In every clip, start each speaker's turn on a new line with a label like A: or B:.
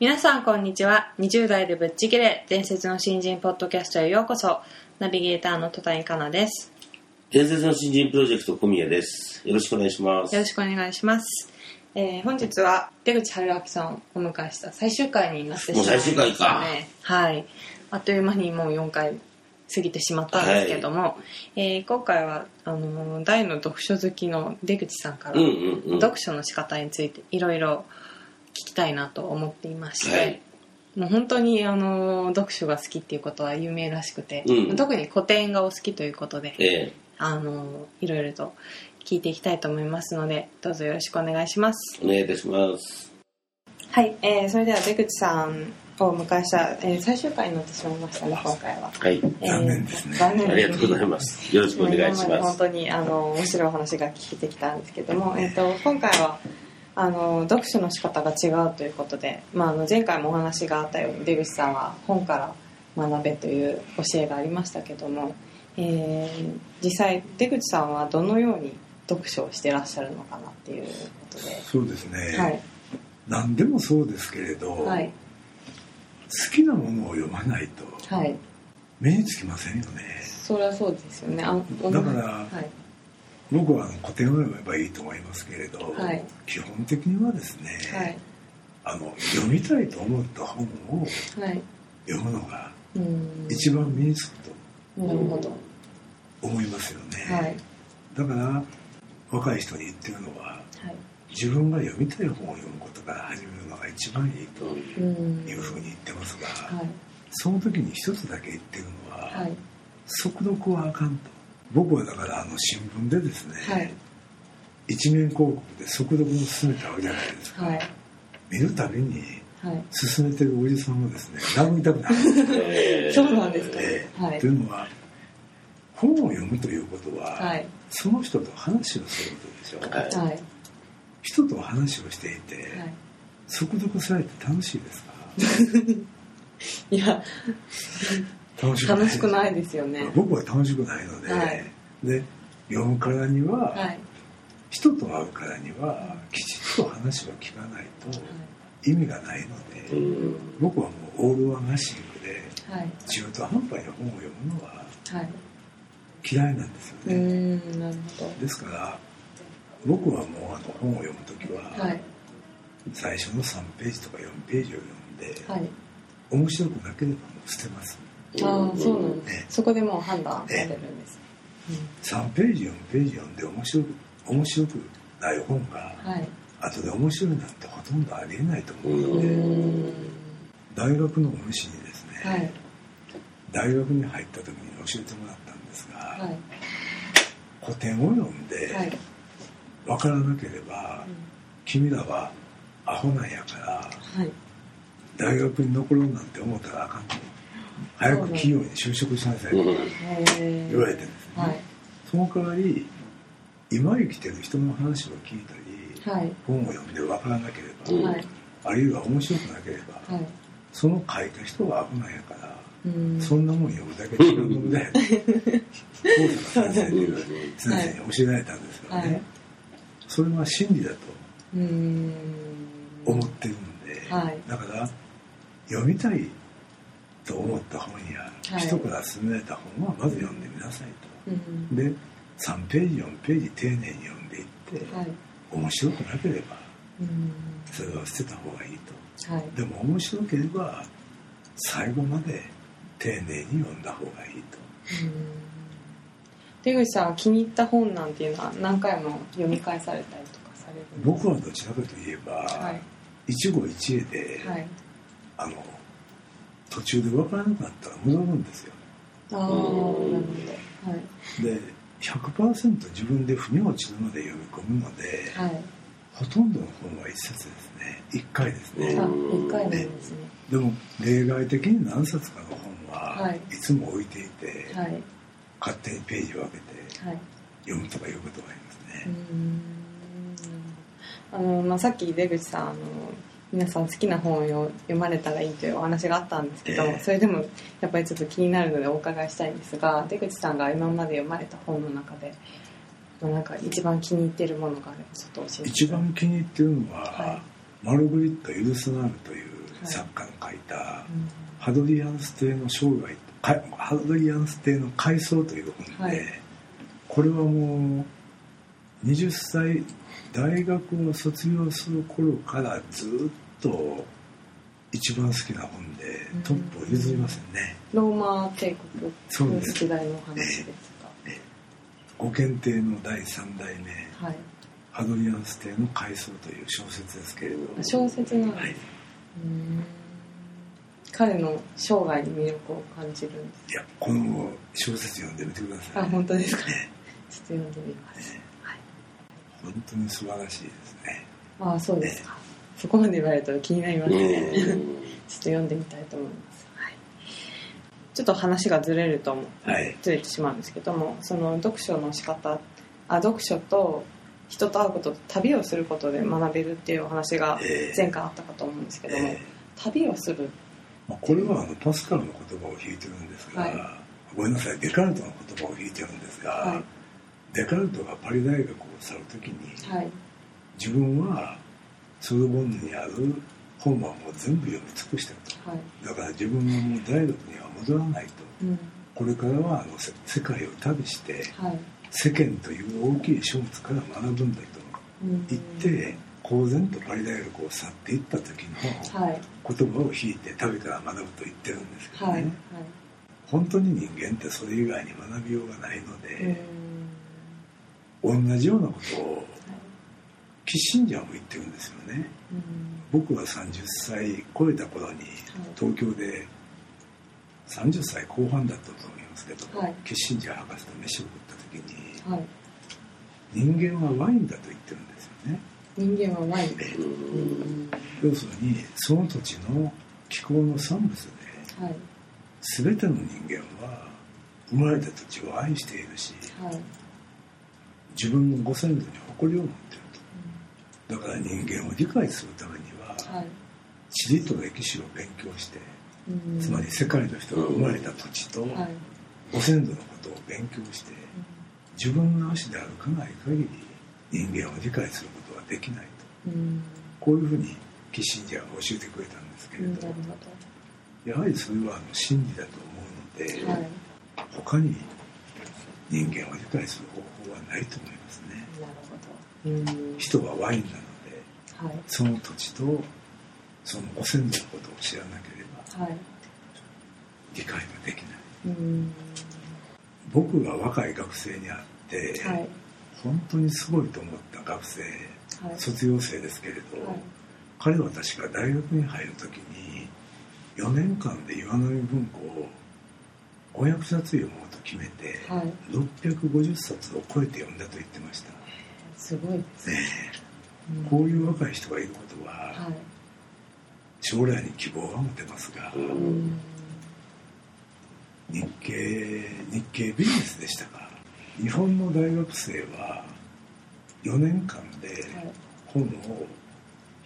A: 皆さんこんにちは。20代でぶっちぎれ。伝説の新人ポッドキャストへようこそ。ナビゲーターの戸谷香奈です。
B: 伝説の新人プロジェクト小宮です。よろしくお願いします。
A: よろしくお願いします、えー本日は出口春明さんをお迎えした最終回になってしまいましたね。
B: 最終回か。
A: はい。あっという間にもう4回過ぎてしまったんですけども、えー今回はあのー大の読書好きの出口さんから。読書の仕方についていろいろ聞きたいなと思っていまして、
B: はい
A: もう本当にあの読書が好きっていうことは有名らしくて、
B: うん
A: 特に古典がお好きということで、
B: え
A: あのいろいろと聞いていきたいと思いますのでどうぞよろしくお願いします
B: えお願いいたします。
A: はい、えー、それでは出口さんをお迎えした、えー最終回になってしまいましたね今回は、
B: はい。
A: えー
C: 残念ですね
A: 残念
B: ありがとうございます。よろしくお願いし
A: 今ま
B: す。
A: 本当にあの面白いお話が聞いてきたんですけども、えっと今回はあの読書の仕方が違うということで、まあ、あの前回もお話があったように出口さんは本から学べという教えがありましたけども、えー実際出口さんはどのように読書をしてらっしゃるのかなっていうことで、
C: そうですね、
A: はい。
C: 何でもそうですけれど、
A: はい。
C: 好きなものを読まないと
A: はい。
C: 目につきませんよね。
A: それはそうですよね。あお
C: だから
A: はい
C: 僕は古典を読めばいいと思いますけれど、
A: はい。
C: 基本的にはですね、
A: はい。
C: あの読みたいと思った本を
A: はい。
C: 読むのが
A: うん。
C: 一番身につくと思いますよね、
A: はい。
C: だから若い人に言ってるのは
A: はい。
C: 自分が読みたい本を読むことから始めるのが一番いいと
A: うん。
C: いうふうに言ってますが、
A: はい。
C: その時に一つだけ言ってるのは、
A: はい。
C: 速読はあかんと僕はだからあの新聞でですね、
A: はい
C: 一面広告で速読を進めてあるじゃないですか、
A: はい
C: 見るたびに
A: はい
C: 進めてるおじさんをですね殴りたくなる、
B: え ー
A: そうなんですか？
C: ええ
A: はい
C: と。いうのは本を読むということは、
A: はい。
C: その人と話をすることでしょ、
B: はい
A: はい。
C: 人と話をしていて、
A: はい。
C: 速読されて楽しいですか？
A: いや、
C: 楽し
A: 楽しくないですよね。
C: 僕は楽しくないので、
A: はい
C: で読むからには、
A: はい。
C: 人と会うからにはきちっと話を聞かないと意味がないので、
B: うん
C: 僕はもうオールワンナッシングで
A: はい。
C: 中途半端に本を読むのは
A: はい。
C: 嫌いなんですよね、ですから僕はもうあの本を読む時は。最初の3ページとか4ページを読んで、
A: はい。
C: 面白くなければもう捨てます
A: ああ、そうなんです
C: ね。
A: そこでもう判断されるんです。
C: 3ページ4ページ読んで面白く面白くない本が
A: うんはい。
C: 後で面白いなんてほとんどありえないと思う
A: う
C: ので。大学の恩師にですね、
A: はい。
C: 大学に入った時に教えてもらったんですが、
A: はい。
C: 古典を読んで
A: はい。
C: 分からなければ、君らはアホなんやから
A: はい。
C: 大学に残ろうなんて思ったらあかんと早く企業に就職しなさいと言われてるんですね、
A: はい。
C: その代わり今生きてる人の話を聞いたり、
A: はい。
C: 本を読んで分からなければ、
B: うん
A: はい。
C: あるいは面白くなければ、
A: はい。
C: その書いた人は危ないやから。そんなもん読むだけ違うものだよ高坂先生という先生に教えられたんですよね、
A: はい
C: それは真理だと。思ってるんで、
A: はい
C: だから読みたいと思った本や、
A: はい
C: 人から勧められた本はまず読んでみなさい
A: うん
C: と。で3ページ4ページ丁寧に読んでいって、
A: はい。
C: 面白くなければ。それは捨てた方がいいと
A: はい。
C: でも面白ければ最後まで丁寧に読んだ方がいいと
A: 出口さんは気に入った本なんていうのは何回も読み返されたりとかされるんです
C: 僕はどちらかといえば、
A: はい
C: 一期一会で、
A: はい
C: あの途中で分からなくなったら戻るんですよ。
A: ああなるほど。はい。
C: で100%自分で腑に落ちるまで読み込むので、
A: はい。
C: ほとんどの本は一冊ですね。1回ですね、
A: あ一回なんですね。
C: でも例外的に何冊かの本は
A: はい。
C: いつも置いていて、
A: はい。
C: 勝手にページを開けて
A: はい。
C: 読むとかいうことがありますね、
A: んあの、まあ、さっき出口さんあの皆さん好きな本を読まれたらいいというお話があったんですけど、
C: ええ。
A: それでもやっぱりちょっと気になるのでお伺いしたいんですが出口さんが今まで読まれた本の中で、まあ、なんか一番気に入ってるものがあればちょっと教えて
C: 一番気に入ってるのは、
A: は
C: マルグリット・ユルスナールという作家の書いた、
A: うん
C: ハドリアンス帝の生涯かハドリアンス帝の回想という本で、
A: はい。
C: これはもう20歳大学を卒業する頃からずっと一番好きな本で
A: うん。
C: トップを譲りませんね、
A: ローマ帝国の時代のお話です
C: 五検定の第3代目
A: か、はい、
C: ハドリアンス帝の回想という小説ですけれど
A: 小説なんです、
C: はい、
A: 彼の生涯に魅力を感じるんです。
C: いやこの小説読んでみてください。
A: あ本当ですか。
C: ね
A: ちょっと読んでみます、はい。
C: 本当に素晴らしいですね。
A: ああそうですか、そこまで言われると気になりますね、ちょっと読んでみたいと思います、はい、ちょっと話がずれると思う。
C: はい。
A: ずれてしまうんですけどもその読書の仕方あ読書と人と会うことと旅をすることで学べるっていうお話が
C: ええ。
A: 前回あったかと思うんですけども、
C: え
A: 旅をする。
C: まあ、これはあのパスカルの言葉を引いてるんですが、
A: はい。
C: ごめんなさい。デカルトの言葉を引いてるんですが、
A: は
C: デカルトがパリ大学を去る時に
A: いはい。
C: 自分はソルボンヌにある本はもう全部読み尽くしたと。
A: はい。
C: だから自分はもう大学には戻らないと。
A: うん。
C: これからはあのせ世界を旅して
A: はい。
C: 世間という大きい書物から学ぶんだと
A: うん。
C: 言って公然とパリ大学を去っていった時の
A: はい。
C: 言葉を引いて旅から学ぶと言ってるんですけどね、
A: はい。はい。
C: 本当に人間ってそれ以外に学びようがないの
A: う
C: で、
A: ん。
C: 同じようなことをキッシンジャーも言ってるんですよね。
A: うん
C: 僕は30歳超えた頃に東京で30歳後半だったと思いますけど、
A: はい。
C: キッシンジャー博士と飯を食った時に
A: はい。
C: 人間はワインだと言ってるんですよね。
A: 人間はワイン。
C: で
A: うん。
C: 要するにその土地の気候の産物で
A: はい。
C: 全ての人間は生まれた土地を愛しているし
A: はい。
C: 自分のご先祖に誇りを持っている。とだから人間を理解するためには
A: はい。
C: 地理と歴史を勉強して
A: うん。
C: つまり世界の人が生まれた土地と
A: はい。
C: ご先祖のことを勉強して自分の足で歩かない限り人間を理解することはできないと。
A: うん。
C: こういうふうにキッシンジャーが教えてくれたんですけれど。やはりそれはあの真理だと思うので、
A: はい。
C: 他に人間を理解する方法はないと思います人はワインなので
A: はい。
C: その土地とそのご先祖のことを知らなければ
A: はい。
C: 理解ができない。
A: うん。
C: 僕が若い学生に会って、
A: はい。
C: 本当にすごいと思った学生
A: はい。
C: 卒業生ですけれど、
A: はい。
C: 彼は確か大学に入る時に4年間で岩波文庫を500冊読もうと決めて、
A: はい。
C: 650冊を超えて読んだと言ってました、
A: すごいですね。
C: ね
A: うん。
C: こういう若い人がいることは
A: はい。
C: 将来に希望が持てますが、
A: うん。
C: 日経日経ビジネスでしたか。日本の大学生は4年間で
A: はい。
C: 本を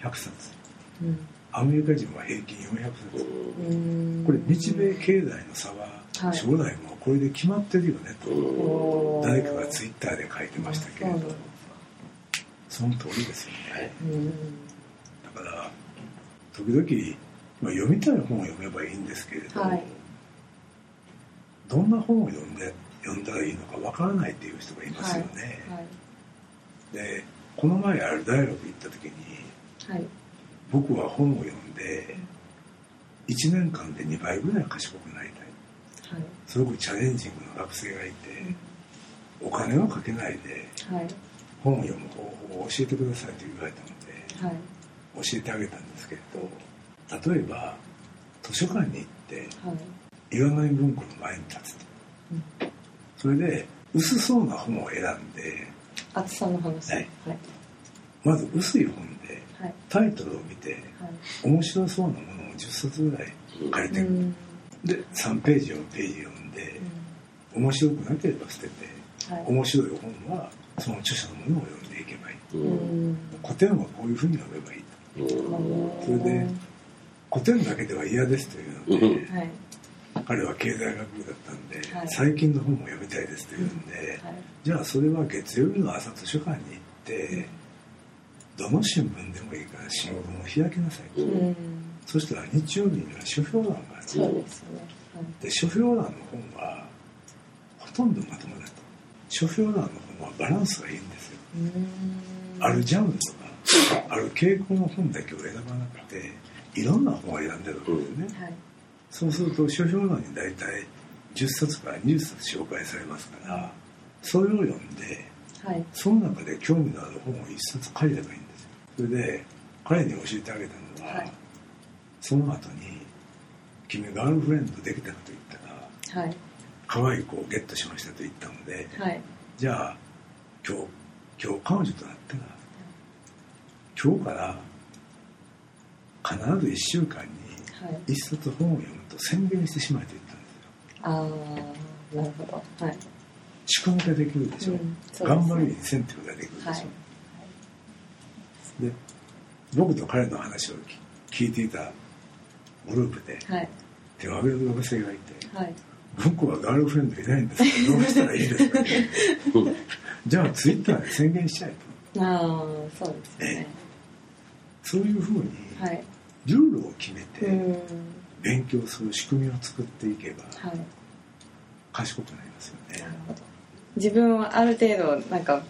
C: 100冊。
A: うん。
C: アメリカ人は平均400冊。
A: うん。
C: これ日米経済の差は
A: はい。
C: 将来もこれで決まってるよねと。誰かがツイッターで書いてましたけれど
A: そ
C: の通りですよね。
A: うん。
C: だから時々、まあ、読みたい本を読めばいいんですけれど、
A: はい。
C: どんな本を読んで読んだらいいのかわからないっていう人がいますよね、
A: はい
C: でこの前ある大学行った時に
A: はい。
C: 僕は本を読んで1年間で2倍ぐらい賢くなりたい。
A: はい。
C: すごくチャレンジングな学生がいてお金をかけないで
A: はい
C: 本を読む方法を教えてくださいと言われたので
A: はい。
C: 教えてあげたんですけれど例えば図書館に行って
A: はい。
C: 岩波文庫の前に立つと。
A: うん。
C: それで薄そうな本を選んで
A: 厚さの話
C: はい。
A: はい。
C: まず薄い本で
A: はい。
C: タイトルを見て
A: はい。
C: 面白そうなものを10冊ぐらい書いてくる、
A: うん。
C: で3ページ4ページ読んで面白くなければ捨てて
A: はい。
C: 面白い本はその著者のものを読んでいけばいい。
B: うん。
C: 古典はこういうふうに読めばいい。
B: うん
C: それで古典だけでは嫌ですというので、
B: うん。
A: はい。
C: 彼は経済学部だったんで、
A: はい。
C: 最近の本も読みたいですというんで、
A: はい。
C: じゃあそれは月曜日の朝図書館に行ってどの新聞でもいいから新聞を開きなさい、
B: うん
A: うん。
C: そしたら日曜日には書評欄がある。
A: そうですよね
C: で書評欄の本はほとんどまともだと。書評欄の本はバランスがいいんですよ。
A: うん。
C: あるジャンルとかある傾向の本だけを選ばなくていろんな本を選んでるわけですね、
A: はい。
C: そうすると書評欄に大体10冊から20冊紹介されますからそれを読んで
A: はい。
C: その中で興味のある本を1冊借りればいいんですよ。それで彼に教えてあげたのは、
A: はい。
C: その後に「君ガールフレンドできたか?」と言ったら
A: はい。
C: 可愛い子をゲットしましたと言ったので
A: はい。
C: じゃあ今日今日彼女となったら今日から必ず1週間に
A: はい。
C: 1冊本を読むと宣言してしまえと言ったんですよ。
A: ああなるほど。はい。
C: 仕組みができるでしょ、
A: うん
C: 頑張るインセンティブができるでしょ、
A: はい。
C: で僕と彼の話を聞いていたグループで
A: はい。
C: 手を挙げる学生がいて
A: はい
C: 僕はガールフレンドいないんですけどどうしたらいいですかね。じゃあツイッターで宣言しちゃえと。
A: ああそうですね。
C: そういうふうに
A: はい。
C: ルールを決め
A: う
C: て
A: ん。
C: 勉強する仕組みを作っていけば
A: はい。
C: 賢くなりますよね。
A: なるほど。自分はある程度なんか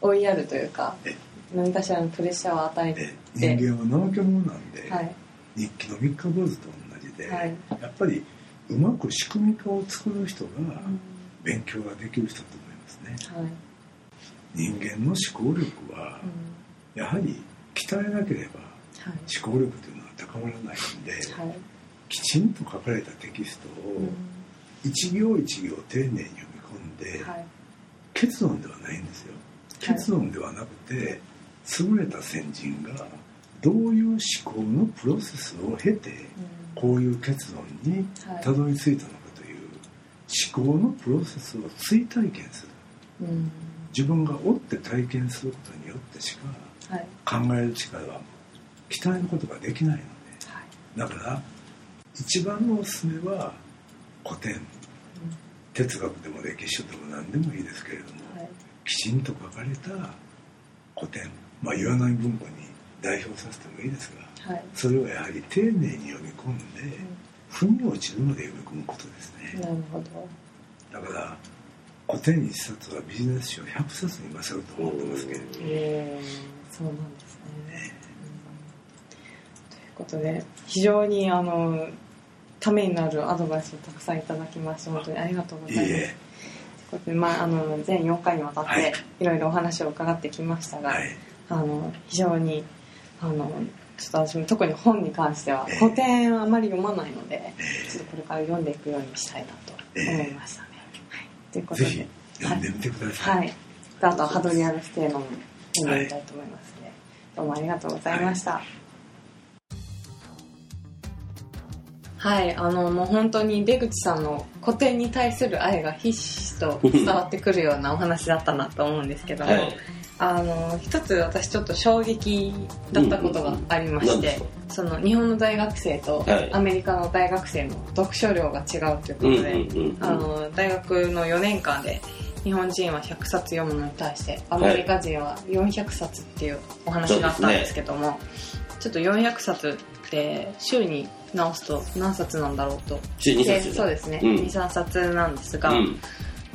A: 追いやるというか
C: え
A: 何かしらのプレッシャーを与え
C: で
A: て
C: 人間は怠け者なんで、
A: はい。
C: 日記の三日坊主と同じで、
A: はい。
C: やっぱりうまく仕組み化を作る人が
A: うん。
C: 勉強ができる人だと思いますね。
A: はい。
C: 人間の思考力は
A: うん。
C: やはり鍛えなければ
A: はい。
C: 思考力というのは高まらないので
A: はい。
C: きちんと書かれたテキストを
A: うん。
C: 一行一行丁寧に読み込んで、
A: はい。
C: 結論ではないんですよ。
A: はい。
C: 結論ではなくて優れた先人がどういう思考のプロセスを経て
A: うん
C: こういう結論に
A: はい。
C: たどり着いたのかという思考のプロセスを追体験する。
A: うん。
C: 自分が追って体験することによってしか
A: はい。
C: 考える力は鍛えることができないので。
A: はい。
C: だから一番のおすすめは古典。哲学でも歴史書でも何でもいいですけれども
A: うんはい。
C: きちんと書かれた古典。まあ岩波文庫に代表させてもいいですが
A: はい。
C: それをやはり丁寧に読み込んで腑に落ちるまで読み込むことですね。
A: なるほど。
C: だから古典一冊はビジネス書100冊に勝ると思ってますけれども
A: えーそうなんですね。ということで非常にあのためになるアドバイスをたくさんいただきまして本当にありがとうございます。
C: いいえ。
A: ということでまあ、あの全4回にわたっ
C: はい。
A: ていろいろお話を伺ってきましたが、
C: はい。
A: あの非常にあのちょっと私も特に本に関しては
C: ええ
A: 古典あまり読まないので、ちょっとこれから読んでいくようにしたいなと思いましたね。はい、ということで。
C: ぜひ読んでみてください、
A: はい。あとはハドリアルステーマも読んでみたいと思いますので、どうもありがとうございました。はい、あのもう本当に出口さんの古典に対する愛がひしひしと伝わってくるようなお話だったなと思うんですけども、
B: はい
A: あの一つ私ちょっと衝撃だったことがありまして
B: うん
A: その日本の大学生と
B: はい。
A: アメリカの大学生の読書量が違うということで、あの大学の4年間で日本人は100冊読むのに対してアメリカ人は400冊っていうお話があったんですけども、ちょっと400冊って週に直すと何冊なんだろうと。
B: 週2冊。
A: でそうですね、
B: うん。
A: 23冊なんですが、
B: うん。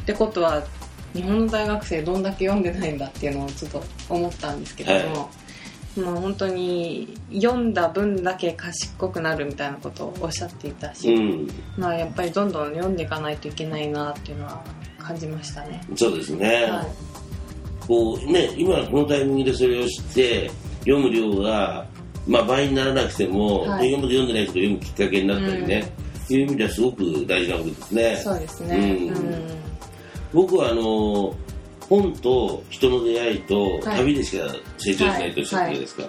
A: ってことは日本の大学生どんだけ読んでないんだっていうのをちょっと思ったんですけれども、もう本当に読んだ分だけ賢くなるみたいなことをおっしゃっていたし、
B: うん。
A: まあやっぱりどんどん読んでいかないといけないなっていうのは感じましたね。
B: そうですね、
A: はい。
B: こうね今このタイミングでそれを知って読む量が、まあ、倍にならなくても、
A: はい。
B: 今まで読んでない人が読むきっかけになったりね、いう意味ではすごく大事なことですね。
A: そうですね。
B: うん。
A: うん
B: 僕はあの本と人の出会いと
A: はい。
B: 旅でしか成長しないとおっしゃってるじゃないですか、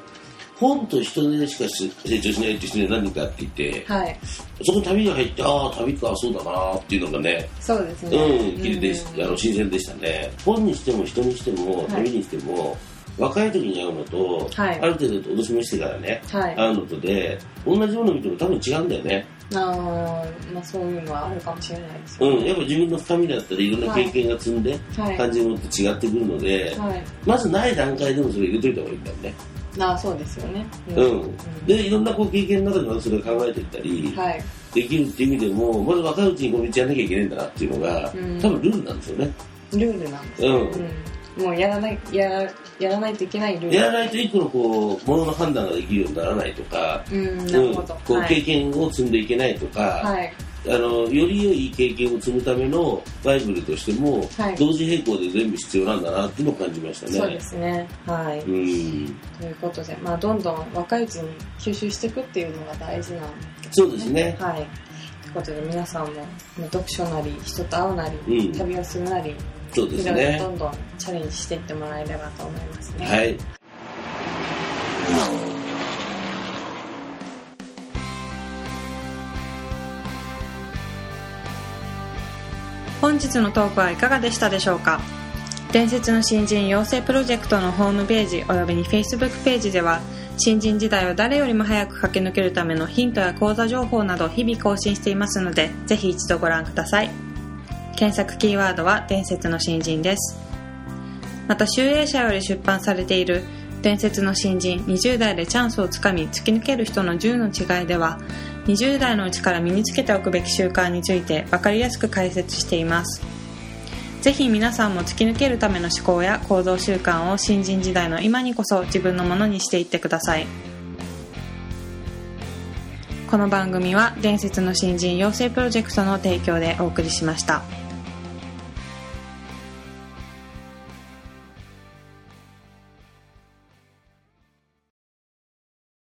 B: 本と人の出会いしかし成長しないって人には何かって言って
A: はい。
B: そこに旅が入ってああ旅かそうだなっていうのがね
A: そうですね。
B: うん聞いて
A: うん
B: あの新鮮でしたね。本にしても人にしても
A: はい。
B: 旅にしても、若い時に会うのと、
A: はい。
B: ある程度脅しめしてからね、
A: はい。
B: 会うのとで同じものを見ても多分違うんだよね
A: あーまあそういうのはあるかもしれないですよ。
B: うん、やっぱ自分の深みだったりい。ろんな経験が積んで
A: はい。
B: 感じるものと違ってくるので、
A: はい。
B: まずない段階でもそれ入れといた方がいいんだよね。
A: あーそうですよね。
B: うん。で、いろんなこう経験の中でまずそれを考えていったり、
A: はい。
B: できるっていう意味でも、まず若いうちにこの道やんなきゃいけないんだなっていうのが、
A: うん。
B: 多分ルールなんですよね。
A: ルールなんですよ、
B: うん。
A: うんもうやらないやらやらないといけないルール。
B: やらないと一個のこう、ものの判断ができるようにならないとか、
A: うんなるほど、
B: こう経
A: はい、
B: 験を積んでいけないとか、
A: はい。
B: あのより良い経験を積むためのバイブルとしても、
A: はい。
B: 同時並行で全部必要なんだなっていうのを感じましたね。
A: そうですね。はい、
B: うん。
A: ということで、まあ、どんどん若いうちに吸収していくっていうのが大事なんです
B: そうですね。
A: はい。ということで皆さんもまあ読書なり人と会うなり、
B: うん。
A: 旅をするなり
B: そうですね
A: ど。んどんチャレンジしていってもらえればと思いますね
B: はい。
A: 本日のトークはいかがでしたでしょうか？伝説の新人養成プロジェクトのホームページおよびに Facebook ページでは新人時代を誰よりも早く駆け抜けるためのヒントや講座情報など日々更新していますのでぜひ一度ご覧ください検索キーワードは伝説の新人です。また集英社より出版されている伝説の新人20代でチャンスをつかみ突き抜ける人の10の違いでは20代のうちから身につけておくべき習慣について分かりやすく解説しています。ぜひ皆さんも突き抜けるための思考や行動習慣を新人時代の今にこそ自分のものにしていってください。この番組は伝説の新人養成プロジェクトの提供でお送りしました。